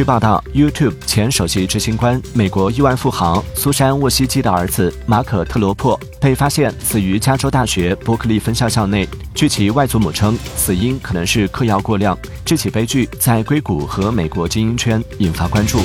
据报道 youtube 前首席执行官美国亿万富豪苏珊沃西基的儿子马可特罗珀被发现死于加州大学伯克利分校校内。据其外祖母称死因可能是嗑药过量。这起悲剧在硅谷和美国精英圈引发关注。